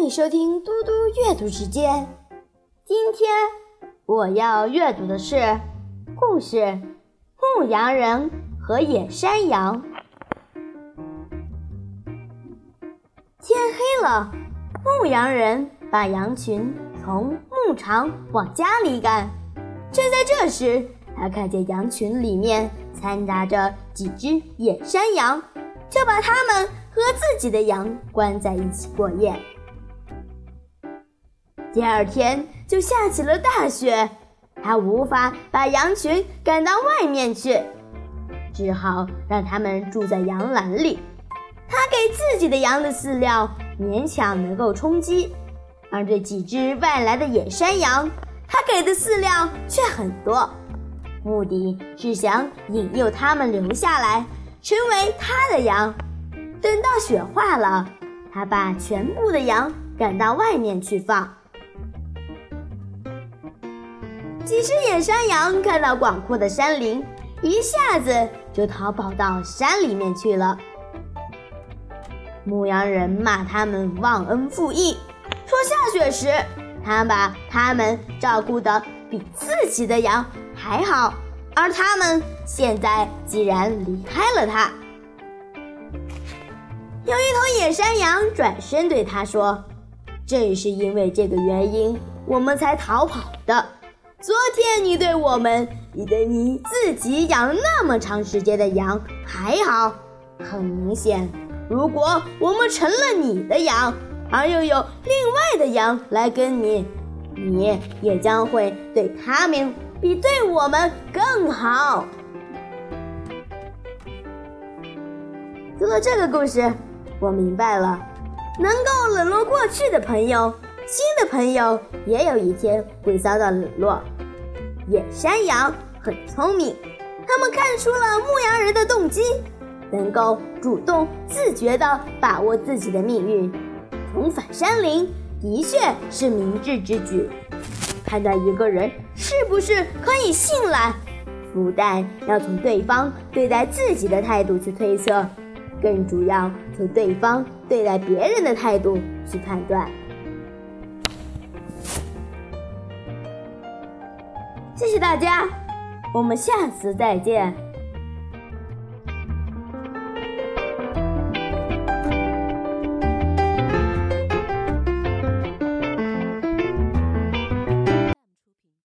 欢迎收听嘟嘟阅读时间。今天我要阅读的是故事《牧羊人和野山羊》。天黑了，牧羊人把羊群从牧场往家里赶。正在这时，他看见羊群里面掺杂着几只野山羊，就把它们和自己的羊关在一起过夜。第二天就下起了大雪，他无法把羊群赶到外面去，只好让它们住在羊栏里。他给自己的羊的饲料勉强能够充饥，而这几只外来的野山羊，他给的饲料却很多，目的是想引诱它们留下来，成为他的羊。等到雪化了，他把全部的羊赶到外面去放。几只野山羊看到广阔的山林，一下子就逃跑到山里面去了。牧羊人骂他们忘恩负义，说下雪时他把他们照顾得比自己的羊还好，而他们现在既然离开了他。有一头野山羊转身对他说：“正是因为这个原因，我们才逃跑的。”昨天你对我们比对你自己养了那么长时间的羊还好。很明显，如果我们成了你的羊，而又有另外的羊来跟你，你也将会对他们比对我们更好。读了这个故事，我明白了，能够冷落过去的朋友。新的朋友也有一天会遭到冷落。野山羊很聪明，他们看出了牧羊人的动机，能够主动自觉地把握自己的命运。重返山林的确是明智之举。判断一个人是不是可以信赖，不但要从对方对待自己的态度去推测，更主要从对方对待别人的态度去判断。谢谢大家，我们下次再见。